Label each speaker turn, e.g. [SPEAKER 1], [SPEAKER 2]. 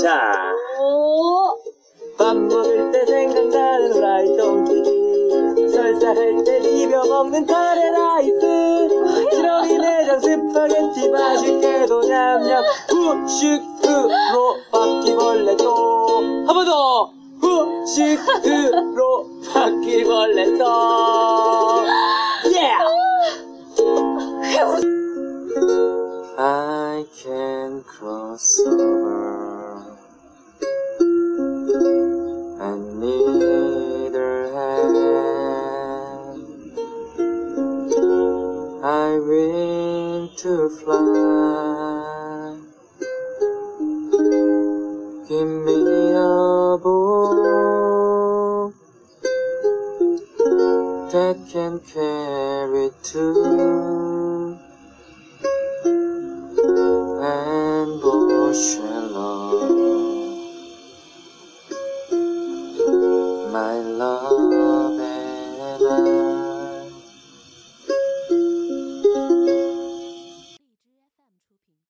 [SPEAKER 1] 자,
[SPEAKER 2] 오.
[SPEAKER 1] 밥 먹을 때 생각나는 후라이 동치기. 설사할 때 비벼 먹는 카레 라이스 지렁이 내장 스파게티 맛있게도 냠냠 후식으로 바퀴벌레 또한 번 더. 후식으로 바퀴벌레 또 yeah! I can cross over I win to fly. Give me a boat that can carry two and ocean love my love